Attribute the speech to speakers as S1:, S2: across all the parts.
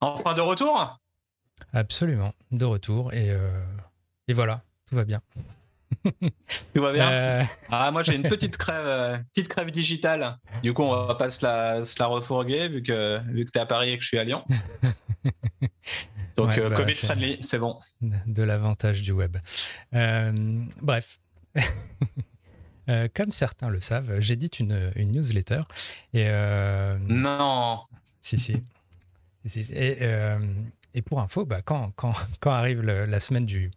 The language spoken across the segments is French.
S1: Enfin de retour
S2: Absolument, de retour. Et, euh, et voilà, tout va bien.
S1: tout va bien euh. Ah, moi j'ai une petite crève, euh, petite crève digitale. Du coup, on va pas se la, se la refourguer vu que, vu que tu es à Paris et que je suis à Lyon. Donc, ouais, bah, Covid friendly, c'est bon.
S2: De l'avantage du web. bref. comme certains le savent, j'édite une, une, newsletter. Et,
S1: non
S2: Si, si. Et, et pour info, bah, quand, arrive la semaine du,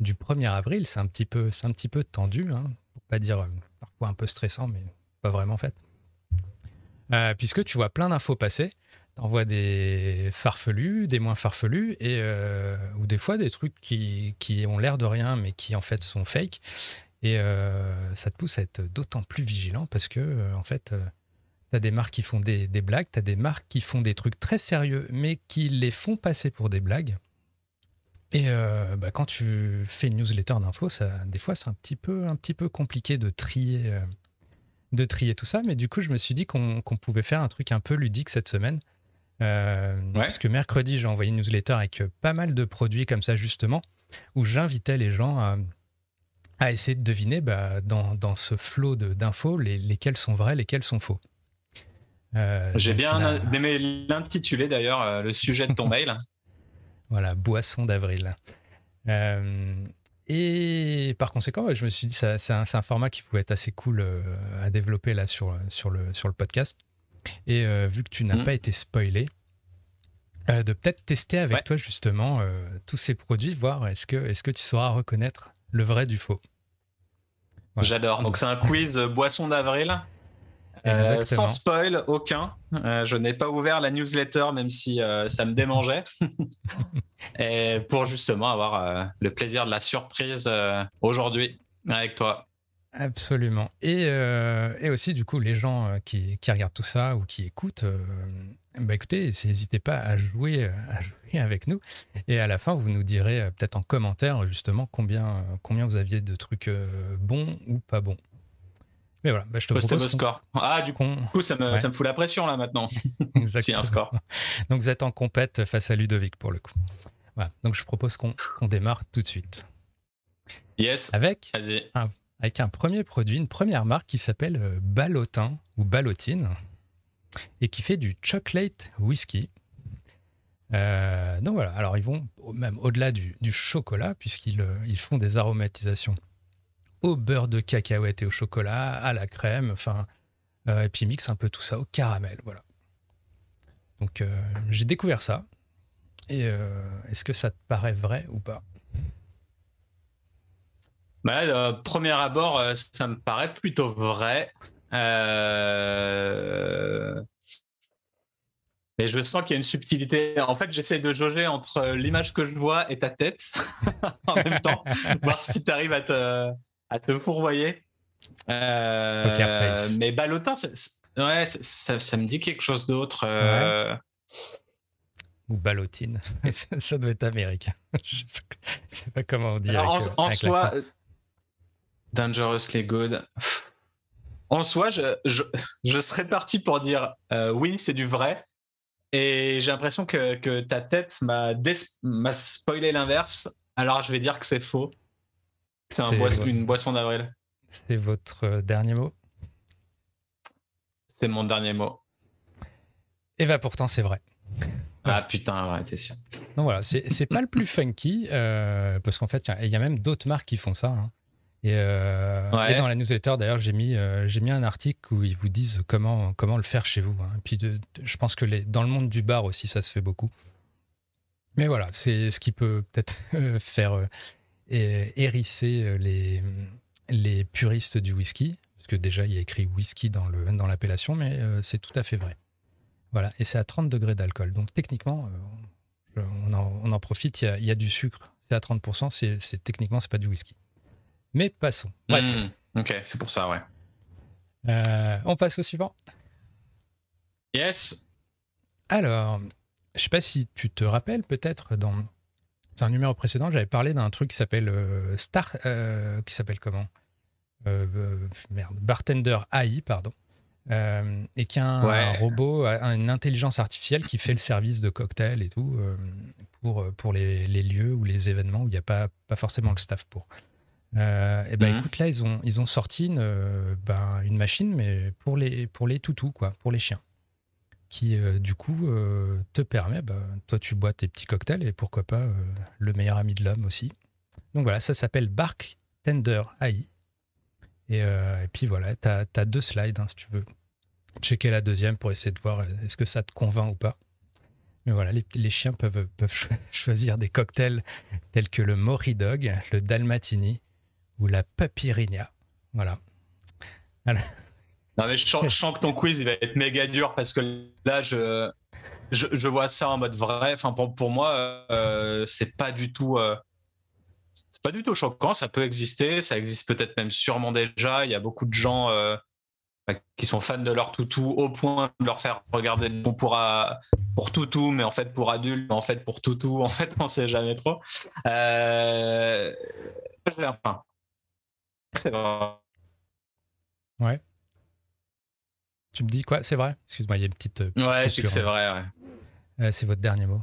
S2: du 1er avril, c'est un, petit peu, tendu, hein, pour pas dire euh, parfois un peu stressant, mais pas vraiment en fait. Euh, puisque tu vois plein d'infos passer, tu envoies des farfelus, des moins farfelus, et, euh, ou des fois des trucs qui, qui ont l'air de rien, mais qui en fait sont fake. Et ça te pousse à être d'autant plus vigilant parce que, en fait, tu as des marques qui font des, des blagues, tu as des marques qui font des trucs très sérieux, mais qui les font passer pour des blagues. Et euh, bah, quand tu fais une newsletter d'infos, des fois, c'est un petit peu, un petit peu compliqué de trier, euh, de trier tout ça. Mais du coup, je me suis dit qu'on pouvait faire un truc un peu ludique cette semaine. Euh, Parce que mercredi, j'ai envoyé une newsletter avec pas mal de produits comme ça, justement, où j'invitais les gens à, à, essayer de deviner bah, dans, dans, ce flot d'infos les, lesquels sont vrais, lesquels sont faux.
S1: J'ai bien aimé l'intitulé d'ailleurs, le sujet de ton mail.
S2: Voilà, boisson d'avril. Euh, et par conséquent, je me suis dit que c'est un, format qui pouvait être assez cool euh, à développer là sur, sur, le, sur le podcast. Et euh, vu que tu n'as mm. pas été spoilé, de peut-être tester avec toi justement tous ces produits, voir est-ce que, est que tu sauras reconnaître le vrai du faux.
S1: J'adore. Donc c'est un quiz boisson d'avril. Euh, sans spoil, aucun. Euh, je n'ai pas ouvert la newsletter, même si euh, ça me démangeait. et pour justement avoir le plaisir de la surprise aujourd'hui avec toi.
S2: Absolument. Et, et, aussi, du coup, les gens qui, qui, regardent tout ça ou qui écoutent, bah écoutez, n'hésitez pas à jouer, à jouer avec nous. Et à la fin, vous nous direz peut-être en commentaire justement combien, combien vous aviez de trucs bons ou pas bons. Mais voilà, bah, je te propose.
S1: score. Ah, du coup, ça, me, ça me fout la pression là maintenant. Exactement. un score.
S2: Donc vous êtes en compète face à Ludovic pour le coup. Voilà. Donc je propose qu'on démarre tout de suite.
S1: Yes.
S2: Avec un, avec un premier produit, une première marque qui s'appelle euh, Ballotin ou Ballotine et qui fait du chocolate whisky. Euh, donc voilà, alors ils vont même au-delà du, du, chocolat puisqu'ils euh, ils font des aromatisations au beurre de cacahuète et au chocolat, à la crème, enfin, euh, et puis mixe un peu tout ça au caramel, voilà. Donc euh, j'ai découvert ça. Et euh, est-ce que ça te paraît vrai ou pas?
S1: Bah, Premier abord, ça me paraît plutôt vrai. Mais je sens qu'il y a une subtilité. En fait, j'essaie de jauger entre l'image que je vois et ta tête en même temps, voir si tu arrives à te, à te fourvoyer. Euh, mais Ballotin, ouais, ça, me dit quelque chose d'autre. Euh.
S2: Ou Ballotine. ça doit être américain. je ne sais pas comment on dit.
S1: en, en soi, Dangerously Good. En soi, je, je, serais parti pour dire euh, oui, c'est du vrai. Et j'ai l'impression que, que, ta tête m'a spoilé l'inverse. Alors je vais dire que c'est faux. C'est une boisson d'avril.
S2: C'est votre euh, dernier mot?
S1: C'est mon dernier mot.
S2: Et va pourtant, c'est vrai.
S1: Ah putain, ouais, t'es sûr.
S2: Donc voilà, c'est pas le plus funky, euh, parce qu'en fait, il y, a même d'autres marques qui font ça. Hein. Euh, et, dans la newsletter, d'ailleurs, j'ai mis, j'ai mis un article où ils vous disent comment, comment le faire chez vous. Hein. Et puis, je pense que les, dans le monde du bar aussi, ça se fait beaucoup. Mais voilà, c'est ce qui peut peut-être faire hérisser euh, les, les puristes du whisky, parce que déjà il y a écrit whisky dans l'appellation, dans mais euh, c'est tout à fait vrai. Voilà, et c'est à 30 degrés d'alcool. Donc techniquement, euh, on, en, profite, il y, a, du sucre, c'est à 30%, c'est, c'est, techniquement c'est pas du whisky. Mais passons. Bref.
S1: Mmh, ok, c'est pour ça, ouais.
S2: on passe au suivant.
S1: Yes.
S2: Alors, je sais pas si tu te rappelles peut-être dans c'est un numéro précédent, j'avais parlé d'un truc qui s'appelle euh, Star. Euh, qui s'appelle comment? Euh, Merde, Bartender AI, pardon. et qui a un, robot, une intelligence artificielle qui fait le service de cocktail et tout pour, pour les, lieux ou les événements où il n'y a pas, pas forcément le staff pour. et ben écoute, là, ils ont, ils ont sorti une, ben, une machine, mais pour les, pour les toutous, quoi, pour les chiens qui euh, du coup euh, te permet, bah, toi tu bois tes petits cocktails et pourquoi pas euh, le meilleur ami de l'homme aussi. Donc voilà, ça s'appelle Bark Tender AI. Et, puis voilà, tu as, deux slides hein, si tu veux checker la deuxième pour essayer de voir est-ce que ça te convainc ou pas. Mais voilà, les, chiens peuvent, peuvent choisir des cocktails tels que le Mori Dog, le Dalmatini ou la Papyrinia. Voilà.
S1: voilà. Non, mais je sens, que ton quiz il va être méga dur parce que là, je, je, vois ça en mode vrai. Enfin, pour, pour moi, euh, c'est pas du tout. Euh, pas du tout choquant. Ça peut exister. Ça existe peut-être même sûrement déjà. Il y a beaucoup de gens euh, qui sont fans de leur toutou au point de leur faire regarder pour, pour toutou, mais en fait pour adultes, en fait pour toutou. En fait, on sait jamais trop. Euh, c'est vrai.
S2: Ouais. Tu me dis quoi? C'est vrai? Excuse-moi, il y a une petite. Euh,
S1: ouais, je sais que c'est vrai, ouais.
S2: Euh, c'est votre dernier mot.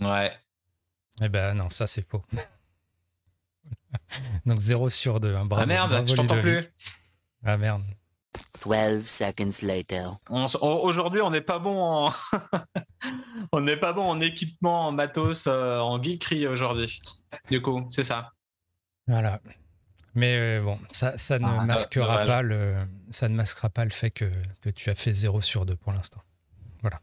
S1: Ouais.
S2: Eh ben non, ça c'est faux. Donc 0 sur 2. Hein. Bravo,
S1: ah merde, je t'entends plus.
S2: Ah merde.
S3: 12 seconds later.
S1: Aujourd'hui, on n'est pas bon en on n'est pas bon en équipement, en matos, euh, en geekery aujourd'hui. Du coup, c'est ça.
S2: Voilà. Mais euh, bon, ça, ça ne ah, masquera pas le, ça ne masquera pas le fait que, que tu as fait 0 sur 2 pour l'instant. Voilà.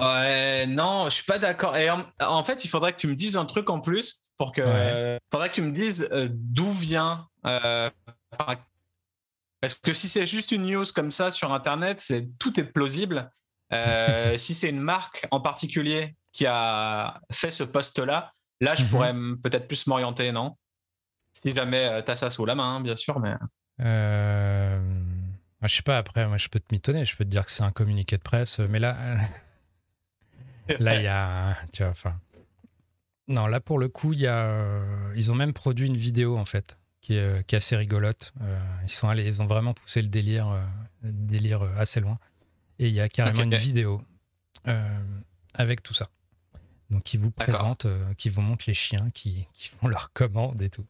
S1: Ouais, non, je suis pas d'accord. Et en, fait, il faudrait que tu me dises un truc en plus pour que. Faudrait que tu me dises euh, d'où vient. Euh, parce que si c'est juste une news comme ça sur Internet, c'est tout est plausible. si c'est une marque en particulier qui a fait ce poste-là, là, je mhm. pourrais peut-être plus m'orienter, non? Si jamais euh, tu as ça sous la main, hein, bien sûr, mais.
S2: Euh... Je sais pas, après, moi, je peux te mitonner, je peux te dire que c'est un communiqué de presse, mais là. là, il y a. Tu vois, enfin. Non, là, pour le coup, il y a. Ils ont même produit une vidéo, en fait, qui est, qui est assez rigolote. Euh, ils sont allés, ils ont vraiment poussé le délire, euh, délire assez loin. Et il y a carrément une vidéo avec tout ça. Donc, qui vous présente, qui vous montre les chiens qui, qui font leurs commandes et tout.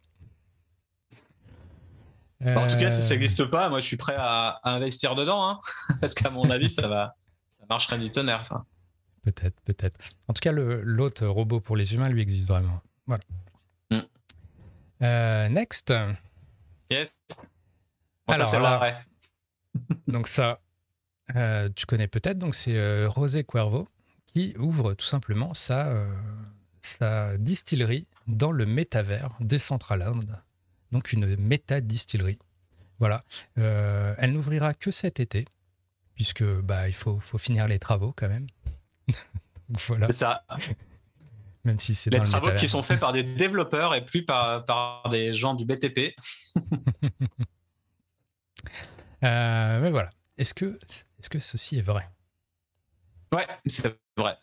S1: Bah, en tout cas, si ça n'existe pas, moi je suis prêt à, investir dedans, hein, parce qu'à mon avis, ça va, ça marcherait du tonnerre, ça.
S2: Peut-être, peut-être. En tout cas, l'autre robot pour les humains, lui, existe vraiment. Voilà. Mm. Euh, next.
S1: Yes.
S2: Alors, ça, vrai. donc ça, euh, tu connais peut-être. Donc c'est euh, Rosé Cuervo qui ouvre tout simplement sa, sa distillerie dans le métavers Decentraland donc une méta-distillerie. Voilà. Euh, elle n'ouvrira que cet été, puisque bah, il faut, faut finir les travaux quand même.
S1: voilà. C'est ça.
S2: Même si c'est
S1: les travaux qui sont faits par des développeurs et plus par, par des gens du BTP.
S2: Euh, mais voilà. Est-ce que, est que ceci est vrai?
S1: Ouais, c'est vrai.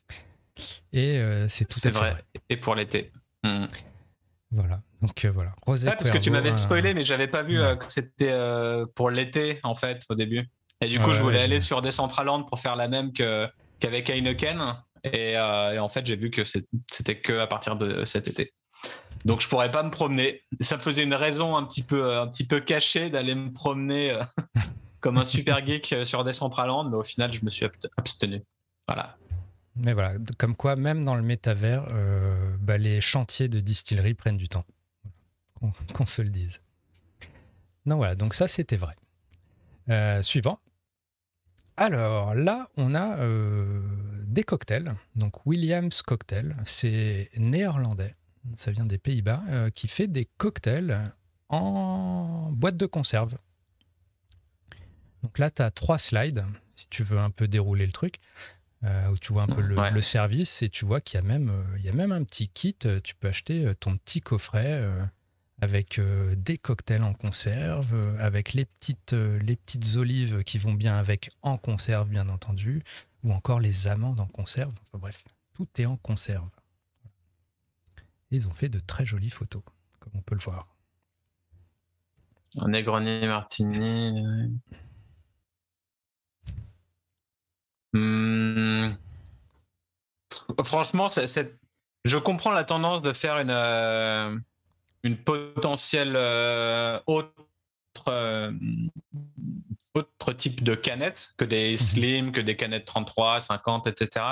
S2: Et euh, c'est tout à fait vrai.
S1: Et pour l'été. Hmm.
S2: Voilà. Donc euh, voilà.
S1: parce que tu m'avais spoilé, mais j'avais pas vu euh, que c'était euh, pour l'été en fait au début. Et du coup, je voulais aller sur Decentraland pour faire la même qu'avec Heineken. Et, en fait, j'ai vu que c'était que à partir de cet été. Donc, je pourrais pas me promener. Ça me faisait une raison un petit peu, un petit peu cachée d'aller me promener comme un super geek sur Decentraland, mais au final, je me suis abstenu. Voilà.
S2: Mais voilà, comme quoi, même dans le métavers, bah, les chantiers de distillerie prennent du temps qu'on se le dise. Non, voilà, donc ça c'était vrai. Euh, suivant. Alors là, on a euh, des cocktails. Donc Williams Cocktail, c'est néerlandais, ça vient des Pays-Bas, euh, qui fait des cocktails en boîte de conserve. Donc là, tu as trois slides, si tu veux un peu dérouler le truc, où tu vois un peu le, service et tu vois qu'il y, a même, il y a même un petit kit. Tu peux acheter ton petit coffret avec euh, des cocktails en conserve, euh, avec les petites, euh, les petites olives qui vont bien avec en conserve, bien entendu, ou encore les amandes en conserve. bref, tout est en conserve. ils ont fait de très jolies photos, comme on peut le voir.
S1: Un Negroni Martini. Franchement, je comprends la tendance de faire une, euh, une potentielle euh, autre, autre type de canette que des mhm. slim, que des canettes 33, 50, etc.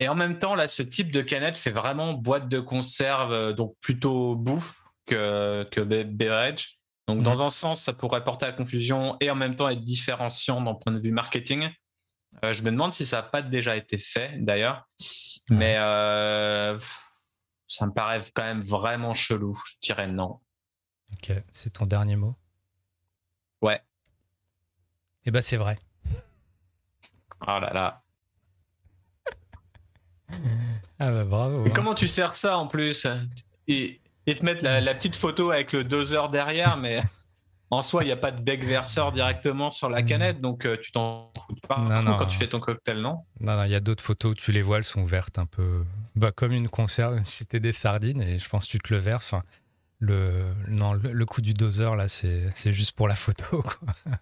S1: Et en même temps, là, ce type de canette fait vraiment boîte de conserve, donc plutôt bouffe que, que beverage. Donc, dans un sens, ça pourrait porter à confusion et en même temps être différenciant d'un point de vue marketing. Euh, je me demande si ça n'a pas déjà été fait d'ailleurs. Mais euh, ça me paraît quand même vraiment chelou. Je dirais non.
S2: Ok, c'est ton dernier mot?
S1: Ouais.
S2: Eh ben c'est vrai.
S1: Oh là là.
S2: ah bah bravo.
S1: Hein. comment tu sers ça en plus? Et, et te mettre la, la, petite photo avec le doseur derrière, mais en soi, il n'y a pas de bec verseur directement sur la hmm. canette, donc euh, tu t'en fous pas quand tu fais ton cocktail, non?
S2: Non, il y a d'autres photos, tu les vois, elles sont vertes un peu bah, comme une conserve, si c'était des sardines, et je pense que tu te le verses. le, non, le, coup du doseur, là, c'est juste pour la photo. Quoi.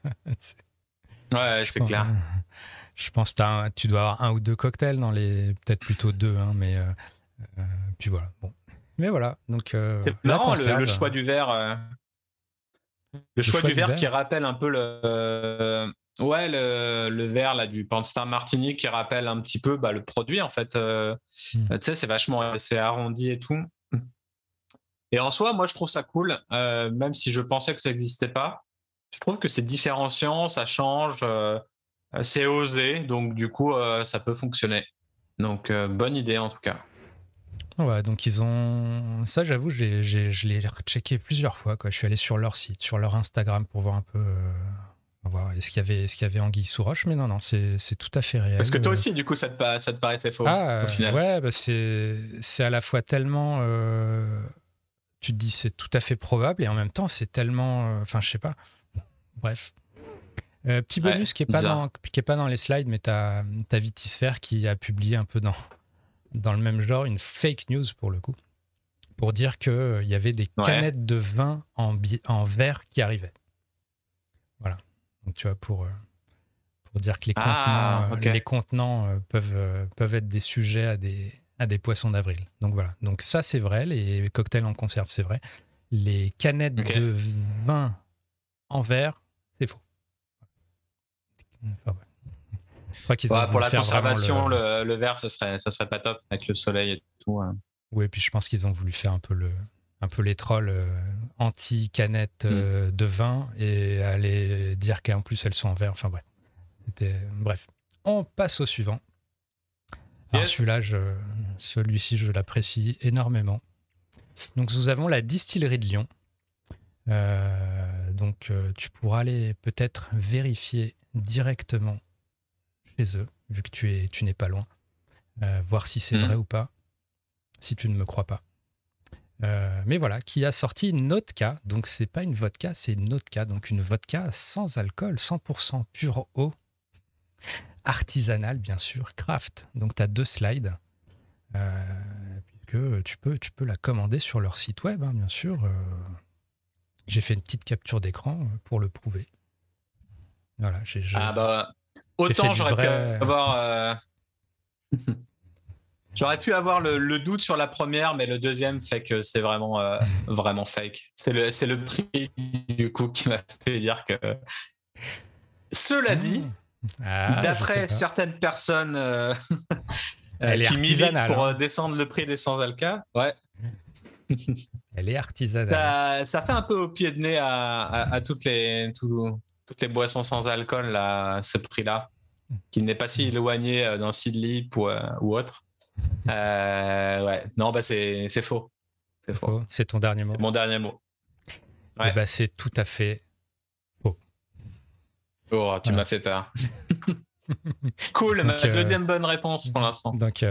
S1: ouais, c'est clair.
S2: Je pense que tu dois avoir un ou deux cocktails dans les. Peut-être plutôt deux, hein, mais. Euh, euh, puis voilà. Bon. Mais voilà. Donc,
S1: c'est marrant le, choix du verre. Le, choix, du, verre, qui rappelle un peu le. Ouais, le, le verre là, du Panstar Martini qui rappelle un petit peu bah, le produit en fait. Euh, hmm. Tu sais, c'est vachement c'est arrondi et tout. Et en soi, moi je trouve ça cool, euh, même si je pensais que ça n'existait pas. Je trouve que c'est différenciant, ça change, euh, c'est osé, donc du coup ça peut fonctionner. Donc bonne idée en tout cas.
S2: Ouais, donc ils ont. Ça, j'avoue, je l'ai rechecké plusieurs fois. Quoi. Je suis allé sur leur site, sur leur Instagram pour voir un peu. Euh, voir est-ce qu'il y avait, est-ce qu'il y avait anguille sous roche, mais non, non, c'est tout à fait réel.
S1: Parce que toi aussi, du coup, ça te, ça te paraissait faux
S2: ah,
S1: au final.
S2: Ouais, bah c'est à la fois tellement. Euh, tu te dis c'est tout à fait probable et en même temps c'est tellement. Euh, enfin, je sais pas. Bref. petit bonus qui n'est pas, dans, qui est pas dans les slides, mais tu as, as Vitisphère qui a publié un peu dans, dans le même genre, une fake news pour le coup, pour dire qu'il euh, y avait des canettes de vin en, en verre qui arrivaient. Voilà. Donc tu vois, pour, euh, pour dire que les ah, contenants, euh, les contenants peuvent, peuvent être des sujets à des, à des poissons d'avril. Donc voilà. Donc ça, c'est vrai. Les cocktails en conserve, c'est vrai. Les canettes de vin en verre, c'est faux.
S1: Enfin, pour la conservation, le... verre, ça serait, ça serait pas top avec le soleil et tout. Hein.
S2: Oui, et puis je pense qu'ils ont voulu faire un peu le, un peu les trolls euh, anti-canettes mm. euh, de vin et aller dire qu'en plus elles sont en verre. Enfin bref. Bref. On passe au suivant. celui-là, celui-ci, je l'apprécie énormément. Donc nous avons la distillerie de Lyon. Euh, donc tu pourras aller peut-être vérifier directement chez eux, vu que tu es, tu n'es pas loin, euh, voir si c'est hmm. vrai ou pas, si tu ne me crois pas. Euh, mais voilà, qui a sorti une vodka. Donc, c'est pas une vodka, c'est une vodka. Donc, une vodka sans alcool, 100% pure eau, artisanale, bien sûr, craft. Donc, tu as deux slides. Euh, que tu peux, tu peux la commander sur leur site web, hein, bien sûr. J'ai fait une petite capture d'écran pour le prouver. Voilà, j'ai.
S1: Ah bah, Autant j'aurais pu avoir. Euh, j'aurais pu avoir le, doute sur la première, mais le deuxième fait que c'est vraiment, euh, vraiment fake. C'est le, c'est le prix du coup qui m'a fait dire que. Cela dit, ah, d'après certaines personnes euh, qui militent pour hein. descendre le prix des sans-alca, ouais.
S2: Elle est artisanale.
S1: Ça, ça, fait un peu au pied de nez à, à, toutes les, toutes les boissons sans alcool, là, ce prix-là, qui n'est pas si éloigné euh, d'un Sidley ou, euh, ou autre. Euh, ouais, non, bah c'est faux.
S2: C'est faux. C'est ton dernier mot.
S1: Mon dernier mot.
S2: Eh ouais. bah, c'est tout à fait faux.
S1: Oh, tu m'as fait peur. cool, ma deuxième bonne réponse pour l'instant.
S2: Donc,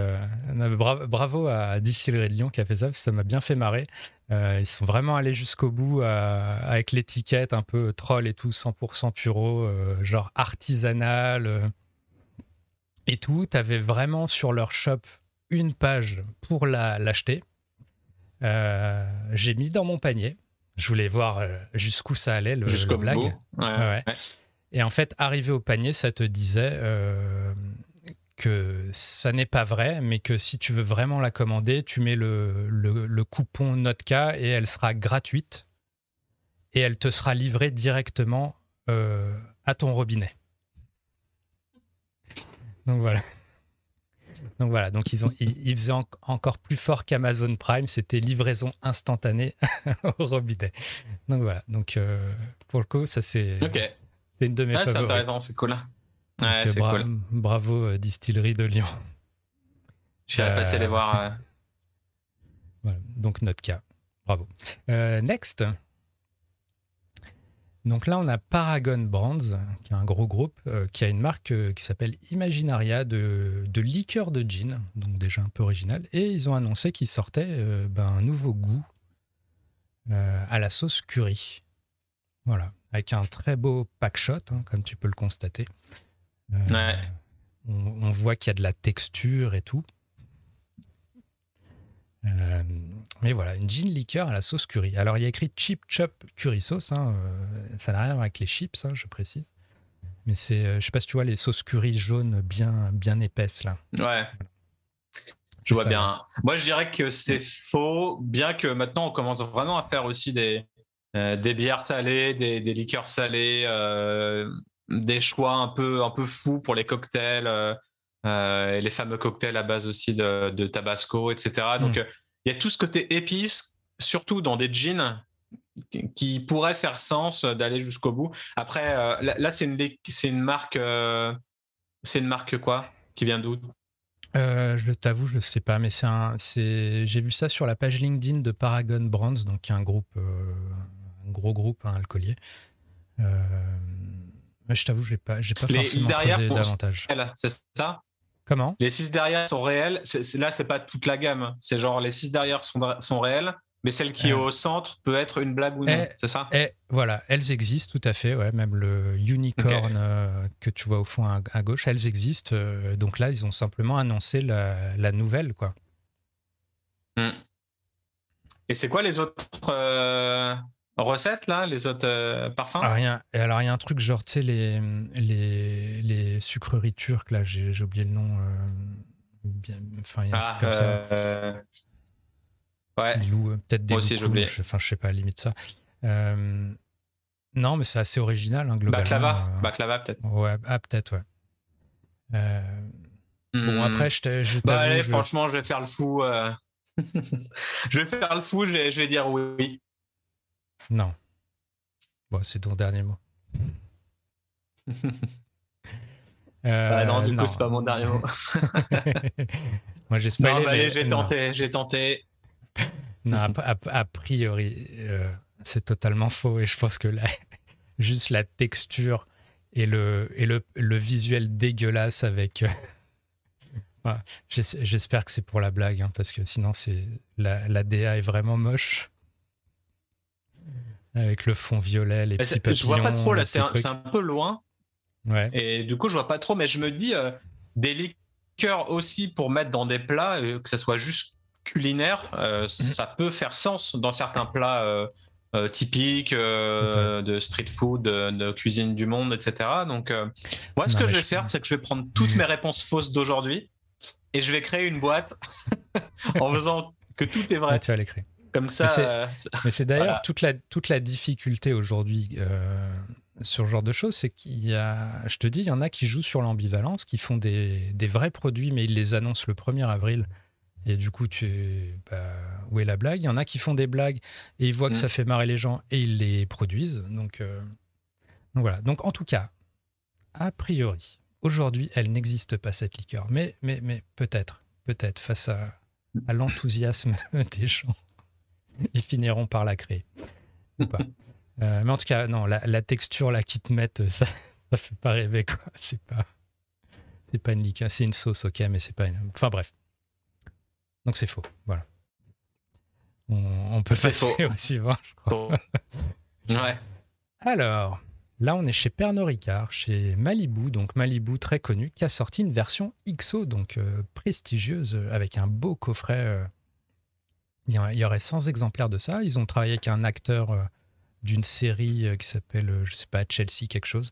S2: bravo à Distillery de Lyon qui a fait ça, ça m'a bien fait marrer. Euh, ils sont vraiment allés jusqu'au bout euh, avec l'étiquette un peu troll et tout, 100% puro, euh, genre artisanal et tout. Tu avais vraiment sur leur shop une page pour l'acheter. J'ai mis dans mon panier. Je voulais voir jusqu'où ça allait, le, le blague. Et en fait, arrivé au panier, ça te disait que ça n'est pas vrai, mais que si tu veux vraiment la commander, tu mets le, coupon Notka et elle sera gratuite et elle te sera livrée directement euh, à ton robinet. Donc voilà. Donc voilà, donc ils, ont, ils, faisaient encore plus fort qu'Amazon Prime, c'était livraison instantanée au robinet. Donc voilà, donc euh, pour le coup, ça c'est une de mes
S1: C'est intéressant, c'est cool.
S2: Ouais, c'est cool. Bravo, euh, Distillerie de Lyon.
S1: J'irai euh... passer les voir. Euh.
S2: Voilà, donc notre cas. Bravo. next. Donc là, on a Paragon Brands, qui est un gros groupe, qui a une marque qui s'appelle Imaginaria de, de liqueur de gin, donc déjà un peu original. Et ils ont annoncé qu'ils sortaient ben, un nouveau goût à la sauce curry. Voilà, avec un très beau pack shot, hein, comme tu peux le constater.
S1: Euh,
S2: on, voit qu'il y a de la texture et tout. Euh, mais voilà, une gin liqueur à la sauce curry. Alors, il y a écrit chip chop curry sauce. Hein, euh, ça n'a rien à voir avec les chips, hein, je précise. Mais c'est, je sais pas si tu vois les sauces curry jaunes bien, bien épaisses là.
S1: Ouais. Je vois bien. Moi, je dirais que c'est faux, bien que maintenant on commence vraiment à faire aussi des, des bières salées, des, des liqueurs salées, des choix un peu, un peu fous pour les cocktails, euh, euh, et les fameux cocktails à base aussi de, Tabasco, etc. Donc, mm. euh, il y a tout ce côté épice, surtout dans des jeans, qui pourrait faire sens d'aller jusqu'au bout. Après, là, c'est une, une marque, c'est une marque quoi? Qui vient d'où?
S2: Je t'avoue, je ne sais pas, mais c'est un, c'est, j'ai vu ça sur la page LinkedIn de Paragon Brands, donc un groupe, un gros groupe un alcoolier. Mais je t'avoue, j'ai pas, j'ai pas forcément derrière davantage.
S1: C'est ça?
S2: Comment?
S1: Les six derrière sont réels. C'est, là, c'est pas toute la gamme. C'est genre les six derrière sont, sont réels, mais celle qui est au centre peut être une blague ou non. C'est ça?
S2: Et Voilà, elles existent tout à fait. Ouais, même le unicorn euh, que tu vois au fond à, gauche, elles existent. Euh, donc là, ils ont simplement annoncé la, nouvelle, quoi.
S1: Hmm. Et c'est quoi les autres euh, recettes, là, les autres euh, parfums?
S2: Ah, rien. Et alors, il y a un truc genre, tu sais, les, les, les, sucreries turques, là, j'ai oublié le nom. Euh, bien, enfin, il y a un truc comme ça. Euh,
S1: ouais.
S2: Peut-être des aussi, Enfin, je sais pas, limite ça. non, mais c'est assez original, hein, globalement.
S1: Baklava, Baklava peut-être.
S2: Ouais, ah, peut-être, ouais. Bon, hmm. après, je, je
S1: bah, allez, franchement, je vais faire le fou. je vais faire le fou, je vais, je vais dire oui.
S2: Non. Bon, c'est ton dernier mot.
S1: euh, non, du coup, c'est pas mon dernier mot.
S2: Moi, j'espère.
S1: Non, allez, j'ai tenté, j'ai tenté.
S2: Non, a, priori, euh, c'est totalement faux et je pense que là, juste la texture et le, et le, le visuel dégueulasse avec. Euh, j'espère que c'est pour la blague, hein, parce que sinon, c'est la, la DA est vraiment moche avec le fond violet, les petits papillons.
S1: Je vois pas trop là, c'est un, peu loin.
S2: Ouais.
S1: Et du coup, je vois pas trop, mais je me dis euh, des liqueurs aussi pour mettre dans des plats, euh, que ce soit juste culinaire, euh, mhm. ça peut faire sens dans certains plats typiques de street food, de, cuisine du monde, etc. Donc, moi, ce que je vais faire, c'est que je vais prendre toutes mes réponses fausses d'aujourd'hui et je vais créer une boîte en faisant que tout est vrai.
S2: tu vas créer.
S1: Comme ça.
S2: Mais c'est euh, d'ailleurs toute, la, toute la difficulté aujourd'hui euh, sur ce genre de choses, c'est qu'il y a, je te dis, il y en a qui jouent sur l'ambivalence, qui font des, des, vrais produits, mais ils les annoncent le 1er avril. Et du coup, tu, bah, où est la blague? Il y en a qui font des blagues et ils voient que mm. ça fait marrer les gens et ils les produisent. Donc, euh, donc voilà. Donc en tout cas, a priori, aujourd'hui, elle n'existe pas cette liqueur. Mais, mais, mais peut-être, peut-être face à, à l'enthousiasme des gens. ils finiront par la créer. Euh, mais en tout cas, non, la, texture là qui te mettent, ça, ça fait pas rêver quoi. C'est pas, c'est pas une liqueur, c'est une sauce, ok, mais c'est pas une. Enfin bref. Donc c'est faux, voilà. On, peut passer au suivant, je crois.
S1: Ouais.
S2: Alors, là, on est chez Pernod Ricard, chez Malibu, donc Malibu très connu, qui a sorti une version XO, donc euh, prestigieuse, avec un beau coffret euh, il y aurait 100 exemplaires de ça. Ils ont travaillé avec un acteur euh, d'une série euh, qui s'appelle, euh, je sais pas, Chelsea quelque chose.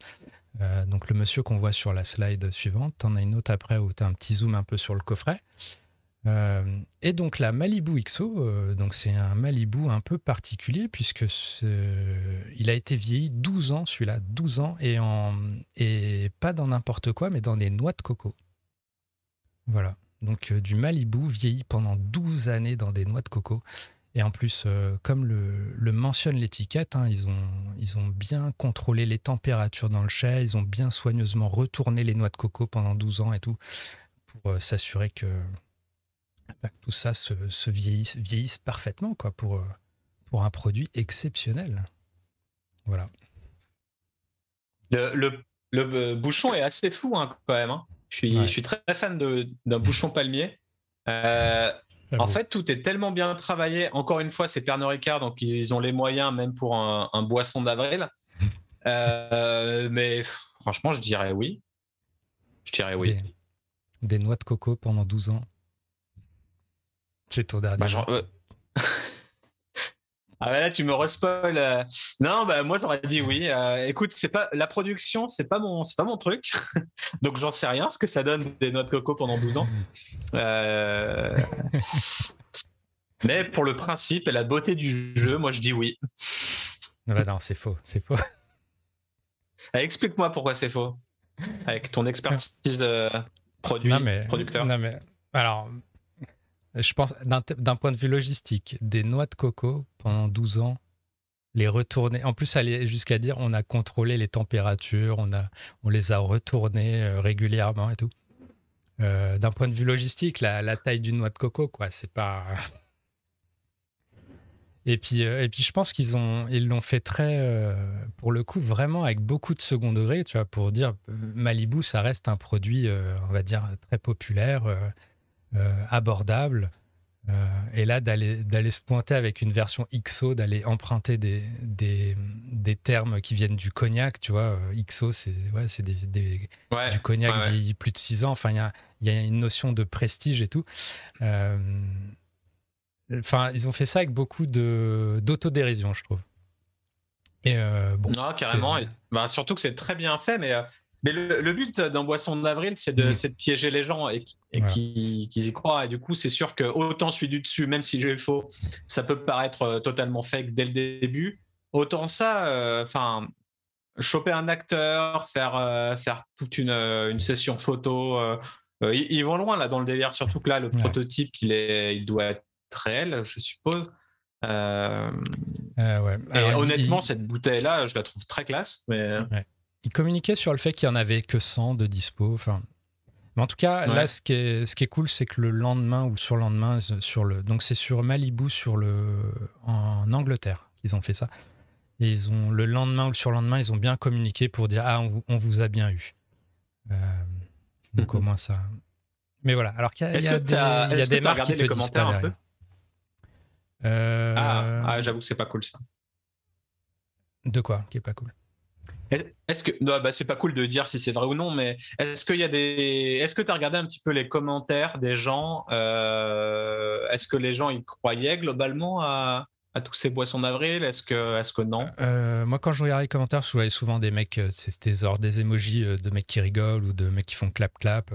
S2: donc le monsieur qu'on voit sur la slide suivante, tu en as une autre après où tu as un petit zoom un peu sur le coffret. Et donc la Malibu XO, donc c'est un Malibu un peu particulier puisque il a été vieilli 12 ans, celui-là, 12 ans, et, en, et pas dans n'importe quoi, mais dans des noix de coco. Voilà. Donc euh, du Malibu vieilli pendant 12 années dans des noix de coco. Et en plus, comme le, mentionne l'étiquette, hein, ils, ont, bien contrôlé les températures dans le chai, ils ont bien soigneusement retourné les noix de coco pendant 12 ans et tout, pour s'assurer que, tout ça se, vieillisse, parfaitement quoi, pour, euh, pour un produit exceptionnel. Voilà.
S1: Le, le, bouchon est assez fou hein, quand même. Hein. Je, suis, je suis très fan d'un bouchon palmier. Euh, en fait, tout est tellement bien travaillé. Encore une fois, c'est Pernod Ricard, donc ils ont les moyens même pour un, boisson d'avril. Euh, mais franchement, je dirais oui. Je dirais oui.
S2: des noix de coco pendant 12 ans. C'est ton dernier. Bah, euh.
S1: ah là, tu me respoil. Euh. Non, bah moi j'aurais dit oui. Euh, écoute, c'est pas la production, c'est pas mon, c'est pas mon truc. Donc j'en sais rien ce que ça donne des noix de coco pendant 12 ans. Mais pour le principe et la beauté du jeu, moi je dis oui.
S2: Bah non, c'est faux, c'est faux.
S1: Explique-moi pourquoi c'est faux. Avec ton expertise produit, producteur.
S2: Non mais alors je pense, d'un point de vue logistique, des noix de coco pendant 12 ans, les retourner. En plus, aller jusqu'à dire on a contrôlé les températures, on, a, on les a retournées euh, régulièrement et tout. Euh, d'un point de vue logistique, la, taille d'une noix de coco, quoi, c'est pas. Et puis, euh, et puis, je pense qu'ils ont, ils l'ont fait très, pour le coup, vraiment avec beaucoup de second degré, tu vois, pour dire Malibu, ça reste un produit, on va dire, très populaire abordable. Euh, et là, d'aller se pointer avec une version XO, d'aller emprunter des, des, des, termes qui viennent du cognac, tu vois. Euh, XO, c'est ouais, des, du cognac ouais, plus de 6 ans. Enfin, il y a, y a, une notion de prestige et tout. Enfin, ils ont fait ça avec beaucoup d'autodérision, je trouve.
S1: Et bon, non, carrément. Bah, surtout que c'est très bien fait, mais mais le, but d'un boisson d'avril, c'est de, de, piéger les gens et, qu'ils y croient. Et du coup, c'est sûr que autant celui du dessus, même si j'ai faux, ça peut paraître euh, totalement fake dès le début. Autant ça, euh, enfin, choper un acteur, faire, euh, faire toute une, une, session photo. ils, vont loin là dans le délire, surtout que là, le prototype, il, est, il doit être réel, je suppose. ouais. et honnêtement, cette bouteille-là, je la trouve très classe. Mais
S2: il communiquait sur le fait qu'il n'y en avait que 100 de dispo. Enfin, mais en tout cas, là, ce qui est, ce qui est cool, c'est que le lendemain ou le surlendemain, sur le, donc c'est sur Malibu, sur le, en Angleterre, qu'ils ont fait ça. Et ils ont, le lendemain ou le surlendemain, ils ont bien communiqué pour dire Ah, on, vous a bien eu. Euh, donc, au moins ça. Mais voilà. Alors qu'il y a, y a des, y a des marques qui te disent pas un peu?
S1: Euh... Ah, ah j'avoue, c'est pas cool ça.
S2: De quoi? Qui est pas cool?
S1: Est-ce que non, bah c'est pas cool de dire si c'est vrai ou non, mais est-ce qu'il y a des, est-ce que tu as regardé un petit peu les commentaires des gens euh, Est-ce que les gens y croyaient globalement à, à tous ces boissons d'avril? Est-ce que, est-ce que non?
S2: Euh, Moi, quand je regardais les commentaires, je voyais souvent des mecs, euh, c'était genre des emojis de mecs qui rigolent ou de mecs qui font clap clap.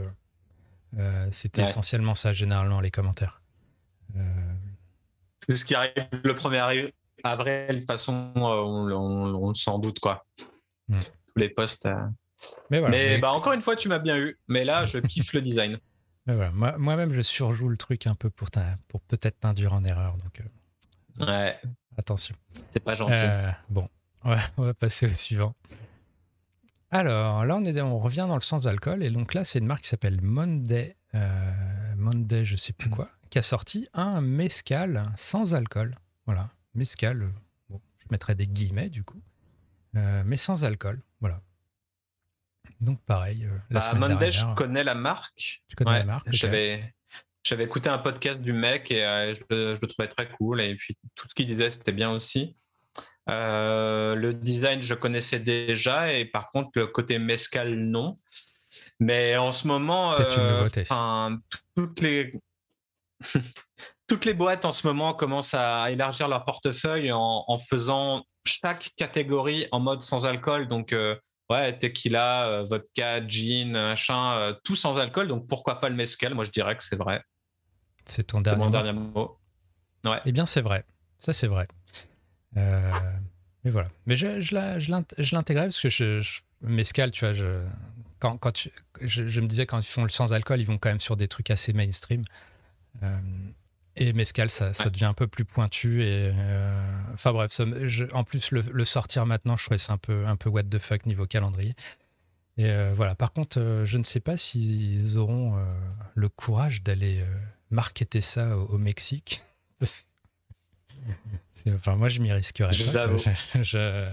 S2: c'était essentiellement ça généralement les commentaires.
S1: Ce qui arrive le 1er avril, de toute façon, on, on, on s'en doute quoi. Mm. tous les postes. Euh. Mais, voilà, Bah, encore une fois, tu m'as bien eu. Mais là, je kiffe le design.
S2: Moi-même, je surjoue le truc un peu pour, pour peut-être t'induire en erreur. Donc,
S1: euh, ouais.
S2: Attention.
S1: C'est pas gentil.
S2: Euh, bon, on va passer au suivant. Alors, là, on, est, on revient dans le sens d'alcool. Et donc là, c'est une marque qui s'appelle Monday, Monday, je sais plus quoi, qui a sorti un mescal sans alcool. Voilà, mescal. Bon, je mettrai des guillemets du coup. Euh, mais sans alcool. Voilà. Donc pareil. Euh, la
S1: bah, Monday, je connais la marque.
S2: Tu connais la marque
S1: J'avais j'avais écouté un podcast du mec et euh, je, le trouvais très cool. Et puis tout ce qu'il disait, c'était bien aussi. le design, je connaissais déjà. Et par contre, le côté mescal, non. Mais en ce moment,
S2: c'est une nouveauté.
S1: toutes les toutes les boîtes en ce moment commencent à élargir leur portefeuille en, en faisant chaque catégorie en mode sans alcool. Donc, euh, ouais, tequila, vodka, gin, machin, tout sans alcool. Donc pourquoi pas le mescal? Moi, je dirais que c'est vrai.
S2: C'est ton dernier,
S1: mon
S2: mot.
S1: dernier mot. Ouais.
S2: Eh bien, c'est vrai. Ça, c'est vrai. mais voilà. Mais je, je l'intégrais parce que je, je, mescal, tu vois, je, quand, quand je, me disais quand ils font le sans alcool, ils vont quand même sur des trucs assez mainstream. Euh, et mescal, ça, ça, devient un peu plus pointu. Et euh, enfin bref, en plus le, sortir maintenant, je trouvais c'est un peu un peu what the fuck niveau calendrier. Et euh, voilà. Par contre, je ne sais pas s'ils auront le courage d'aller marketer ça au, Mexique. enfin, moi, je m'y risquerais. Je, je,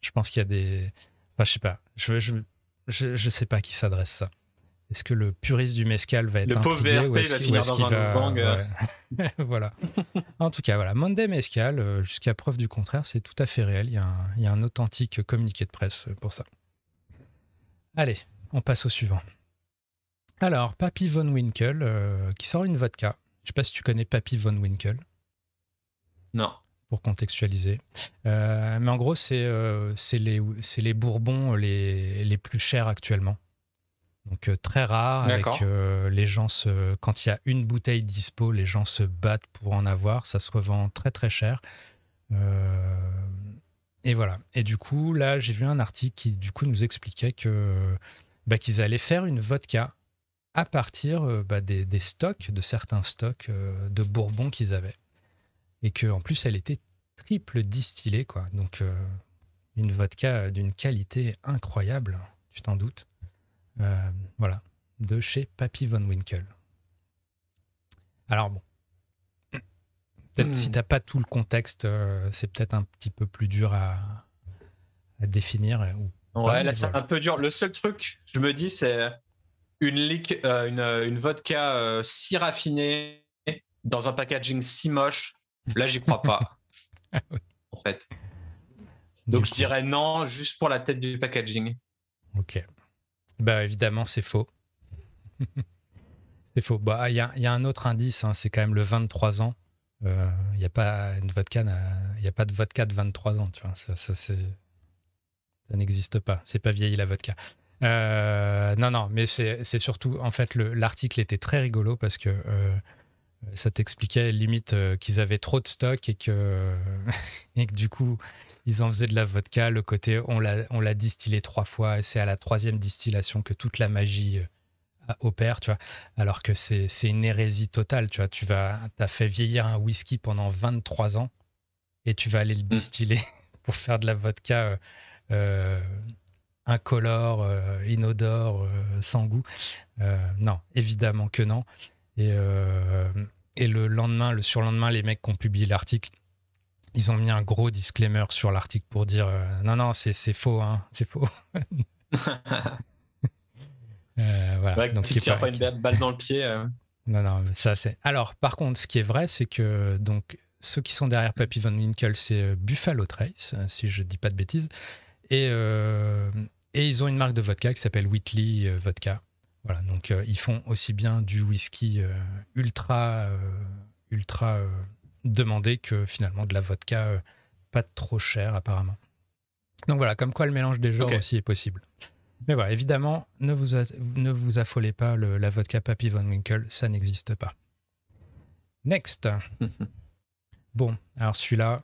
S2: je, pense qu'il y a des. Enfin, je sais pas. Je, je, je ne sais pas à qui s'adresse ça. Est-ce que le puriste du mescal va être
S1: le pauvre VRP, ou est-ce qu'il va
S2: Bang euh. Voilà. en tout cas, voilà. Monday Mescal, euh, jusqu'à preuve du contraire, c'est tout à fait réel. Il y, a un, il y, a un, authentique communiqué de presse pour ça. Allez, on passe au suivant. Alors, Papy Von Winkle, euh, qui sort une vodka. Je ne sais pas si tu connais Papy Von Winkle.
S1: Non
S2: pour contextualiser. Euh, mais en gros, c'est euh, les, les bourbons les, les, plus chers actuellement. Donc euh, très rare, avec les gens se, quand il y a une bouteille dispo, les gens se battent pour en avoir. Ça se revend très très cher. et voilà. Et du coup, là, j'ai vu un article qui du coup nous expliquait que bah, qu'ils allaient faire une vodka à partir bah, des, des, stocks, de certains stocks de bourbons qu'ils avaient et que en plus elle était triple distillée quoi. Donc euh, une vodka d'une qualité incroyable, tu t'en doutes. Euh, voilà, de chez Papy Von Winkle. Alors bon, peut-être si hmm. t'as pas tout le contexte, euh, c'est peut-être un petit peu plus dur à, définir.
S1: ouais, là c'est un peu dur. Le seul truc, je me dis, c'est une, une, une, vodka si raffinée dans un packaging si moche Là, j'y crois pas. Ah en fait. Donc, je dirais non, juste pour la tête du packaging.
S2: Ok. Bah, évidemment, c'est faux. c'est faux. Bah, il y, a, un autre indice, hein, c'est quand même le 23 ans. Il euh, n'y a pas il a pas de vodka de 23 ans. Ça, n'existe pas. C'est pas vieilli la vodka. Euh, non, non, mais c'est surtout, en fait, l'article était très rigolo parce que euh, ça t'expliquait limite euh, qu'ils avaient trop de stock et que, et que du coup, ils en faisaient de la vodka. Le côté, on l'a distillé trois fois et c'est à la troisième distillation que toute la magie euh, opère, tu vois. Alors que c'est une hérésie totale, tu vois. Tu vas, as fait vieillir un whisky pendant 23 ans et tu vas aller le mm. distiller pour faire de la vodka euh, incolore, inodore, sans goût. non, évidemment que non. Et, et le lendemain, le surlendemain, les mecs qui ont publié l'article, ils ont mis un gros disclaimer sur l'article pour dire euh, non, non, c'est faux, hein, c'est faux.
S1: euh, voilà. Donc, il tire pas une balle dans le pied. Euh.
S2: Non, non, ça c'est. Alors, par contre, ce qui est vrai, c'est que donc ceux qui sont derrière Papy Van Winkle, c'est Buffalo Trace, si je dis pas de bêtises, et, et ils ont une marque de vodka qui s'appelle Whitley Vodka. Voilà, donc euh, ils font aussi bien du whisky euh, ultra, euh, ultra demandé que finalement de la vodka pas trop chère apparemment. Donc voilà, comme quoi le mélange des genres aussi est possible. Mais voilà, évidemment, ne vous, ne vous affolez pas, la vodka Papy Von Winkle, ça n'existe pas. Next. bon, alors celui-là,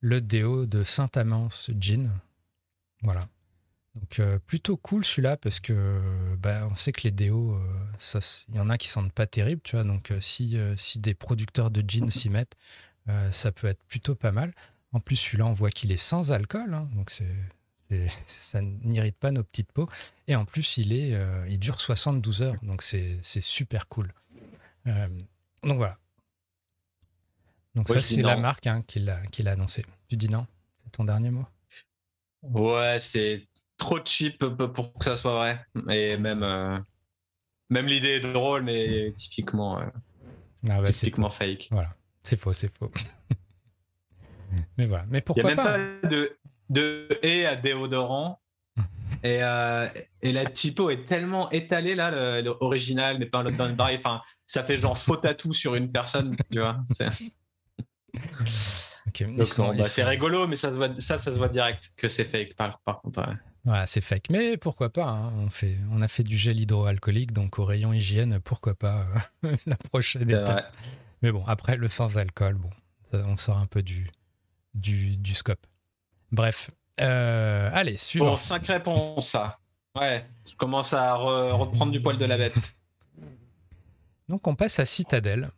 S2: le déo de Saint-Amance Gin. Voilà. Donc euh, plutôt cool celui-là parce que bah, on sait que les déos, euh, il y en a qui sentent pas terribles, tu vois. Donc euh, si, si des producteurs de gin s'y mettent, ça peut être plutôt pas mal. En plus celui-là, on voit qu'il est sans alcool, hein, donc c'est, ça n'irrite pas nos petites peaux. Et en plus, il, est, il dure 72 heures, donc c'est, super cool. donc voilà. Donc ça, c'est la marque hein, qui l'a annoncé. Tu dis non? C'est ton dernier mot?
S1: Ouais, c'est trop cheap pour que ça soit vrai. Et même, euh, même l'idée est drôle, mais typiquement, euh, ah typiquement fake.
S2: Voilà, c'est faux, c'est faux. mais voilà, mais pourquoi
S1: Il n'y a même pas, de, de et à déodorant. Et, euh, et, la typo est tellement étalée là, l'original, mais pas dans le Enfin, ça fait genre faux tatou sur une personne, tu vois. Bah, c'est rigolo, mais ça, ça, ça se voit direct que c'est fake par, contre.
S2: Ouais. C'est fake, mais pourquoi pas hein. on, fait, on a fait du gel hydroalcoolique, donc au rayon hygiène, pourquoi pas euh, la prochaine étape. Mais bon, après, le sans-alcool, bon, on sort un peu du, du, du scope. Bref, euh, allez, suivant.
S1: Bon, cinq réponses, ça. Ouais, je commence à reprendre du poil de la bête.
S2: Donc, on passe à Citadel.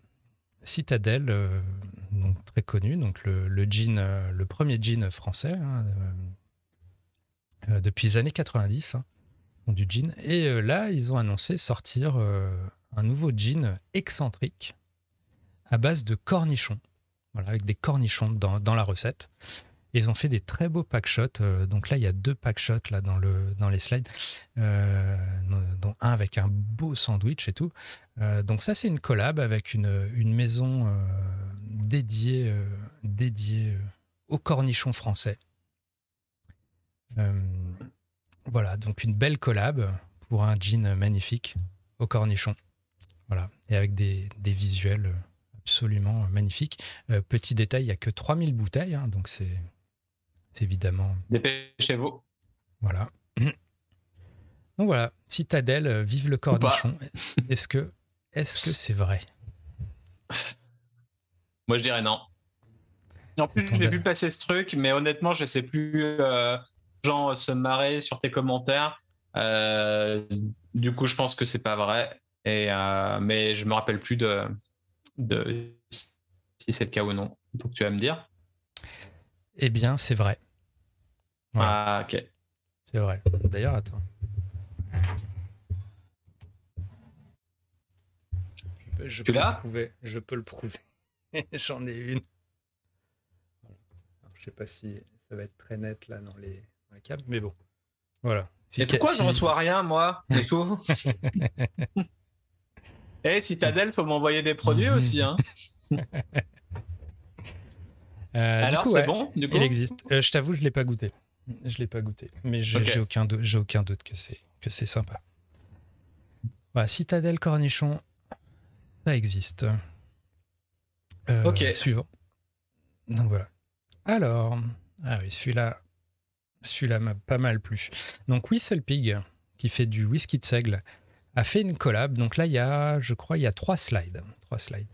S2: Citadel, euh, donc, très connu, donc le, le, jean, le premier jean français hein, depuis les années 90, hein, du jean. Et là, ils ont annoncé sortir un nouveau jean excentrique à base de cornichons. Voilà, avec des cornichons dans, dans la recette. Ils ont fait des très beaux pack shots. Euh, donc là, il y a deux pack shots là, dans, le, dans les slides, euh, dont un avec un beau sandwich et tout. Euh, donc ça, c'est une collab avec une, une maison dédiée, dédiée aux cornichons français. Voilà, donc une belle collab pour un jean magnifique aux cornichons. Voilà, et avec des, des visuels absolument magnifiques. petit détail, il n'y a que 3000 bouteilles, hein, donc c'est évidemment.
S1: Dépêchez-vous.
S2: Voilà. Donc voilà, Citadelle, euh, vive le cornichon. Est-ce que est-ce que c'est vrai?
S1: Moi, je dirais non. En plus, j'ai vu passer ce truc, mais honnêtement, je sais plus. Euh, gens se marrer sur tes commentaires. Euh, du coup, je pense que c'est pas vrai. Et euh, mais je me rappelle plus de, de si c'est le cas ou non. Il faut que tu vas me dire.
S2: Eh bien, c'est vrai.
S1: Ah, ok.
S2: C'est vrai. D'ailleurs, attends. Je peux, le prouver. Je peux le prouver. J'en ai une. je sais pas si ça va être très net là dans les, mais bon. Voilà.
S1: Et pourquoi je ne reçois rien, moi, du coup Eh, d'elle, faut m'envoyer des produits aussi, hein
S2: Euh, Alors, c'est bon du coup Il existe. Euh, je t'avoue, je ne l'ai pas goûté. Je l'ai pas goûté. Mais j'ai aucun, doute, aucun doute que c'est, que c'est sympa. Voilà, Citadelle Cornichon, ça existe. Euh, ok. Suivant. Donc voilà. Alors, ah oui, celui-là, celui-là m'a pas mal plu. Donc Whistle Pig, qui fait du whisky de seigle, a fait une collab. Donc là, il y a, je crois, il y a trois slides. Trois slides.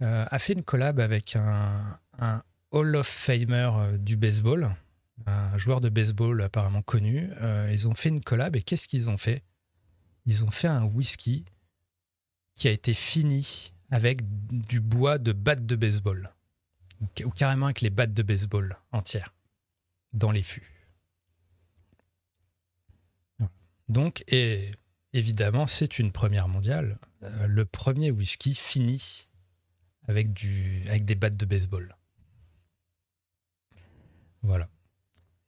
S2: a fait une collab avec un, un Hall of Famer euh, du baseball, un joueur de baseball apparemment connu. Euh, ils ont fait une collab et qu'est-ce qu'ils ont fait? Ils ont fait un whisky qui a été fini avec du bois de batte de baseball, ou carrément avec les battes de baseball entières, dans les fûts. Donc, et évidemment, c'est une première mondiale. Euh, le premier whisky fini avec, du, avec des battes de baseball. Voilà.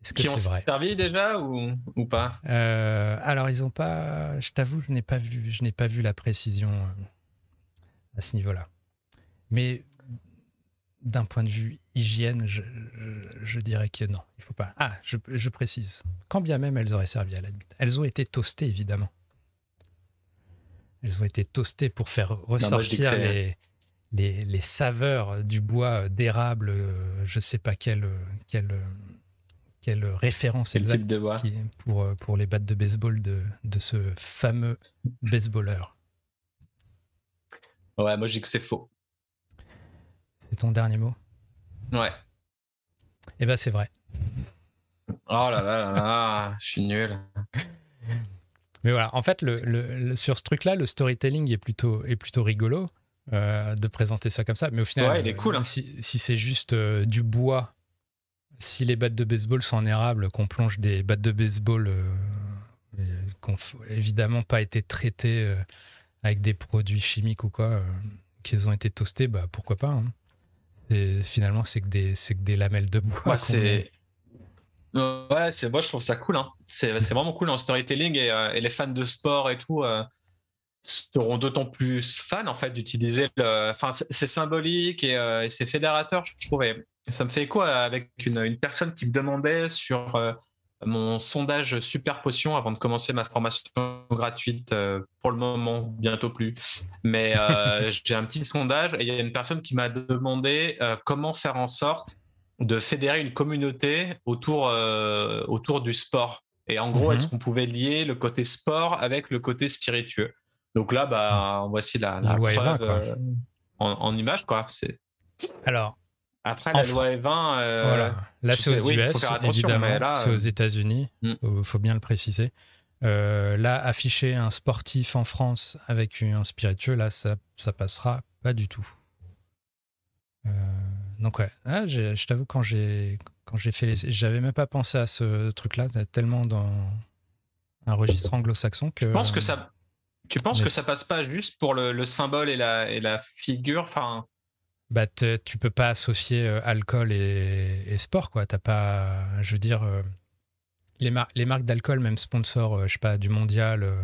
S1: Est-ce que c'est vrai? servi déjà ou, ou pas?
S2: Euh, Alors ils ont pas. Je t'avoue, je n'ai pas vu. Je n'ai pas vu la précision euh, à ce niveau-là. Mais d'un point de vue hygiène, je, dirais que non, il faut pas. Ah, je, précise. Quand bien même elles auraient servi à la limite. Elles ont été toastées évidemment. Elles ont été toastées pour faire ressortir les, les, saveurs du bois d'érable, euh, je ne sais pas quelle, quelle, quelle référence exacte de bois. pour, euh, pour les battes de baseball de, de ce fameux baseballeur.
S1: Ouais, moi je dis que c'est faux.
S2: C'est ton dernier mot
S1: Ouais.
S2: Eh ben c'est vrai.
S1: Oh là là là là, je suis nul.
S2: Mais voilà, en fait, le, sur ce truc-là, le storytelling est plutôt, est plutôt rigolo. Euh, de présenter ça comme ça. Mais au final,
S1: est cool, hein.
S2: si, c'est juste euh, du bois, si les battes de baseball sont en érable, qu'on plonge des battes de baseball euh, qui n'ont évidemment pas été traitées avec des produits chimiques ou quoi, qu'ils ont été toastés, bah, pourquoi pas. Hein. Et finalement, c'est que, des, que des lamelles de bois.
S1: c'est. Ouais, c'est moi je trouve ça cool. Hein. C'est vraiment cool en storytelling et, et, les fans de sport et tout seront d'autant plus fans en fait d'utiliser le. Enfin, c'est symbolique euh, et, c'est fédérateur, je trouvais. Ça me fait écho avec une, une personne qui me demandait sur euh, mon sondage super potion avant de commencer ma formation gratuite euh, pour le moment, bientôt plus. Mais j'ai un petit sondage et il y a une personne qui m'a demandé comment faire en sorte de fédérer une communauté autour, autour du sport. Et en gros, est-ce mhm. qu'on pouvait lier le côté sport avec le côté spiritueux? Donc là, bah, voici la, preuve en, image. Quoi.
S2: Alors,
S1: après, la loi E20.
S2: voilà. Là, c'est aux US, évidemment. C'est aux États-Unis. Il mm. faut bien le préciser. Euh, là, afficher un sportif en France avec un spiritueux, là, ça, ça passera pas du tout. Euh, donc ouais, ah, je t'avoue quand j'ai quand j'ai fait les, j'avais même pas pensé à ce truc-là, tellement dans un registre anglo-saxon que.
S1: Je pense que ça. Tu penses que ça passe pas juste pour le, symbole et la, et la figure, enfin.
S2: Bah, tu peux pas associer euh, alcool et, et, sport, quoi. T'as pas, je veux dire les, les marques d'alcool, même sponsors, euh, je sais pas, du mondial, euh,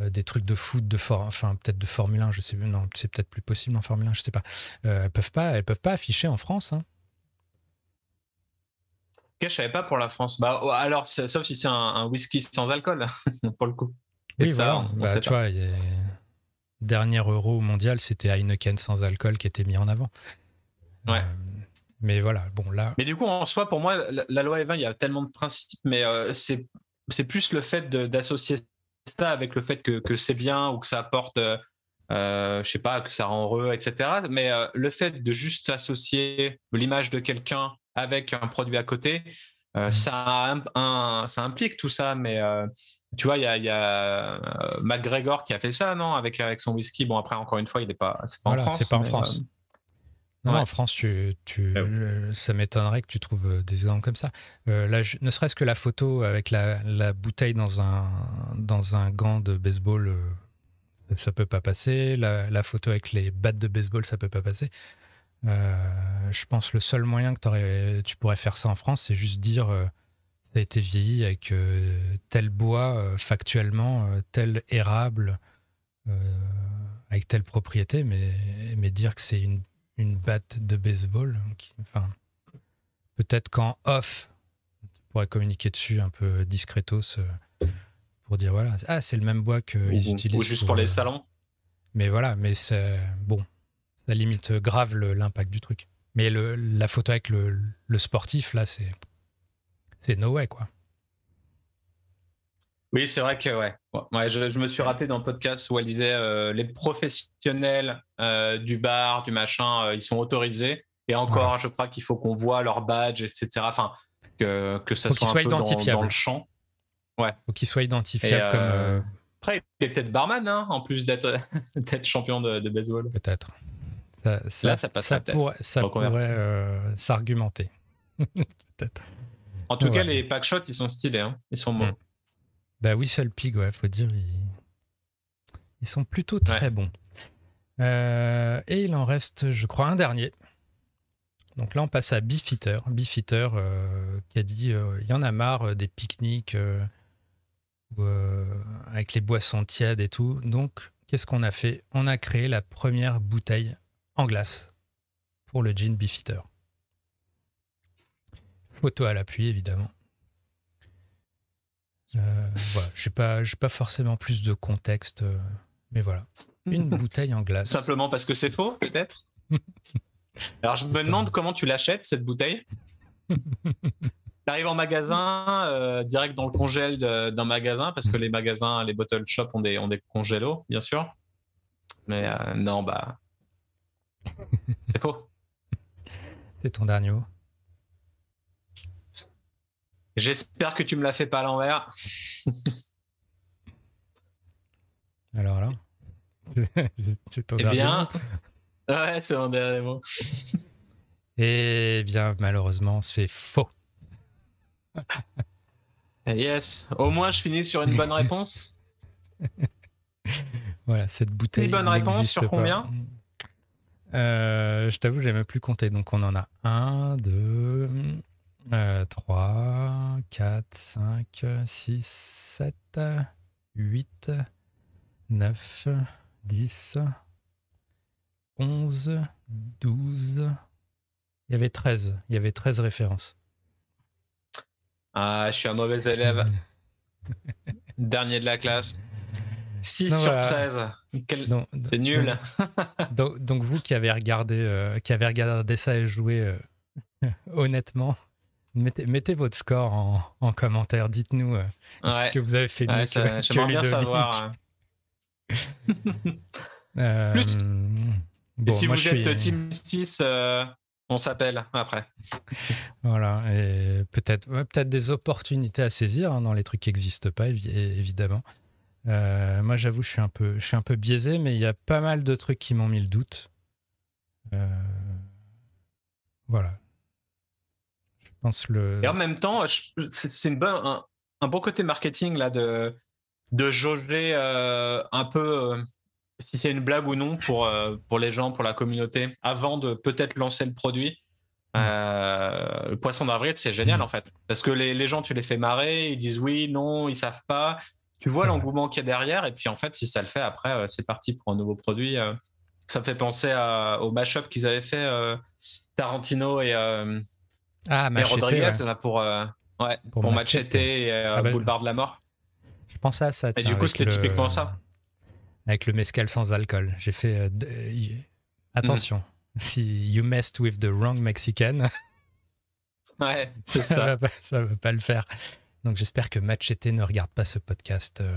S2: euh, des trucs de foot, de for enfin peut-être de Formule 1, je sais non, c'est peut-être plus possible en Formule 1, je sais pas. elles peuvent pas, elles peuvent pas afficher en France. Hein.
S1: Ok, je savais pas pour la France. Bah, oh, alors, sauf si c'est un, whisky sans alcool, pour le coup.
S2: oui, ça, voilà. Bah, tu vois, dernier euro mondial, c'était Heineken sans alcool qui était mis en avant.
S1: Ouais.
S2: Mais voilà, bon là.
S1: Mais du coup, en soi, pour moi, la, loi E20, il y a tellement de principes, mais euh, c'est c'est plus le fait d'associer ça avec le fait que, que c'est bien ou que ça apporte, euh, euh je sais pas, que ça rend heureux, etc. Mais euh, le fait de juste associer l'image de quelqu'un avec un produit à côté, mmh. ça, un, ça implique tout ça, mais tu vois, il y a, y a McGregor qui a fait ça, non, avec, avec son whisky. Bon, après, encore une fois, il n'est pas, c'est pas, en France.
S2: C'est pas en France. Non, en France, tu, tu, ah ça m'étonnerait que tu trouves euh, des exemples comme ça. Euh, là, ne serait-ce que la photo avec la, la, bouteille dans un, dans un gant de baseball, euh, ça peut pas passer. La, la, photo avec les battes de baseball, ça peut pas passer. je pense le seul moyen que tu pourrais faire ça en France, c'est juste dire ça a été vieilli avec tel bois factuellement, tel érable, avec telle propriété, mais, mais dire que c'est une une batte de baseball. enfin, peut-être qu'en off, tu pourrais communiquer dessus un peu discretos euh, pour dire voilà, ah, c'est le même bois qu'ils utilisent.
S1: Ou juste pour, les euh, salons.
S2: Mais voilà, mais c'est bon, ça limite grave l'impact du truc. Mais le, la photo avec le, le sportif, là, c'est c'est no way, quoi.
S1: Oui, c'est vrai que ouais. ouais je, me suis rappelé dans le podcast où elle disait euh, les professionnels euh, du bar, du machin, euh, ils sont autorisés. Et encore, je crois qu'il faut qu'on voit leur badge, etc. Enfin, que, que ça soit, un peu dans, le champ.
S2: Ouais. Faut qu'ils soient identifiables comme.
S1: Après, il est peut-être barman, hein, en plus d'être champion de, baseball.
S2: Peut-être. Ça, Là, ça, ça, pourrait, ça pourrait s'argumenter. peut-être.
S1: En tout cas, les packshots, ils sont stylés. Hein. Ils sont bons. Mm.
S2: Bah oui, le Pig, ouais, faut dire, ils, sont plutôt très bons. Euh, et il en reste, je crois, un dernier. Donc là, on passe à Beefeater. Beefeater euh, qui a dit euh, il y en a marre des pique-niques avec les boissons tièdes et tout. Donc, qu'est-ce qu'on a fait? On a créé la première bouteille en glace pour le gin Beefeater. Photo à l'appui, évidemment. Euh, voilà, je n'ai pas, pas forcément plus de contexte, euh, mais voilà. Une bouteille en glace.
S1: Simplement parce que c'est faux, peut-être Alors je me demande comment tu l'achètes, cette bouteille. tu arrives en magasin, euh, direct dans le congèle d'un magasin, parce que les magasins, les bottle shops ont des, ont des congélos, bien sûr. Mais non, bah. C'est faux.
S2: C'est ton dernier mot.
S1: J'espère que tu me l'as fait pas à l'envers.
S2: Alors là, c'est ton
S1: eh bien, ouais, c'est mon dernier mot.
S2: Eh bien, malheureusement, c'est faux.
S1: yes, au moins je finis sur une bonne réponse.
S2: voilà, cette bouteille.
S1: Une bonne réponse sur combien?
S2: Euh, Je t'avoue, j'ai même plus compté. Donc on en a un, deux, 3, 4, 5, 6, 7, 8, 9, 10, 11, 12. Il y avait 13. Il y avait 13 références.
S1: Ah, je suis un mauvais élève. Dernier de la classe. 6 sur 13. C'est nul.
S2: Donc, donc, vous qui avez regardé, euh, qui avez regardé ça et joué euh, honnêtement, mettez, mettez, votre score en, en commentaire. Dites-nous euh, ce que vous avez fait mieux
S1: que, J'aimerais bien savoir. euh, Plus. Et si vous êtes Team 6, on s'appelle après.
S2: voilà, et peut-être peut des opportunités à saisir hein, dans les trucs qui n'existent pas, évidemment. Euh, moi, j'avoue, je suis un peu, je suis un peu biaisé, mais il y a pas mal de trucs qui m'ont mis le doute. Euh, voilà. Je pense le.
S1: Et en même temps, c'est un, un, bon côté marketing là de de jauger euh, un peu si c'est une blague ou non pour pour les gens, pour la communauté, avant de peut-être lancer le produit. Mm. le poisson d'avril, c'est génial mm. en fait. Parce que les, les, gens, tu les fais marrer, ils disent oui, non, ils savent pas tu vois l'engouement qu'il y a derrière. Et puis, en fait, si ça le fait, après, euh, c'est parti pour un nouveau produit. Euh. Ça me fait penser au mashup qu'ils avaient fait euh, Tarantino et,
S2: ah, Rodriguez
S1: pour, ouais, pour, Machete, et ah, bah, Boulevard de la Mort.
S2: Je pensais à ça.
S1: et du coup, c'était typiquement ça.
S2: Avec le mescal sans alcool. J'ai fait. Attention, mm. si you messed with the wrong Mexican.
S1: Ouais, c'est ça.
S2: Ça va, ça va pas le faire. Donc j'espère que Machete ne regarde pas ce podcast. Euh,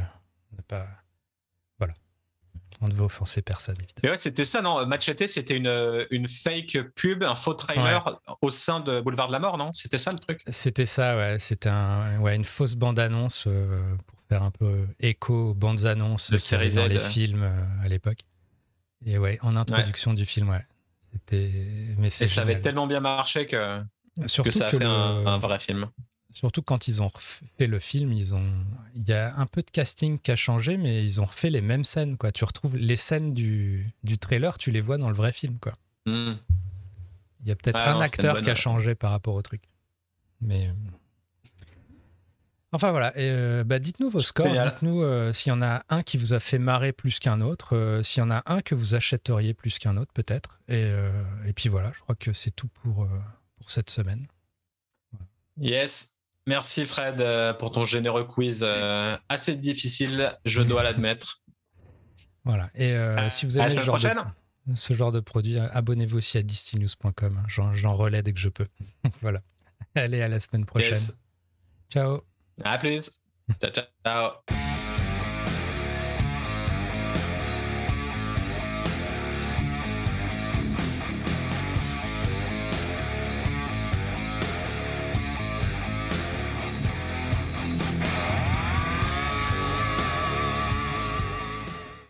S2: pas... On ne veut offenser personne, évidemment.
S1: Mais ouais, c'était ça, non? Machete, c'était une, une fake pub, un faux trailer au sein de Boulevard de la Mort, non? C'était ça le truc?
S2: C'était ça, ouais. C'était un, ouais, une fausse bande-annonce euh, pour faire un peu écho aux bandes annonces de séries dans les films euh, à l'époque. Et ouais, en introduction du film, ouais. C'était. Mais
S1: Et ça avait tellement bien marché que, Surtout que ça a fait un vrai film.
S2: Surtout quand ils ont fait le film, ils ont, il y a un peu de casting qui a changé, mais ils ont refait les mêmes scènes. Quoi. Tu retrouves les scènes du, du trailer, tu les vois dans le vrai film. Quoi. Hmm. Il y a peut-être un acteur qui a changé par rapport au truc. Mais. Euh, enfin voilà, euh, bah, dites-nous vos scores, dites-nous euh, s'il y en a un qui vous a fait marrer plus qu'un autre, s'il y en a un que vous achèteriez plus qu'un autre peut-être. Et, et, puis voilà, je crois que c'est tout pour, pour cette semaine.
S1: Yes, Merci Fred euh, pour ton généreux quiz euh, assez difficile, je dois l'admettre.
S2: Voilà. Et euh, si vous avez ce genre, de, ce genre de produit, abonnez-vous aussi à distinews.com. J'en relais dès que je peux. voilà. Allez, à la semaine prochaine. Ciao.
S1: À plus. ciao, ciao.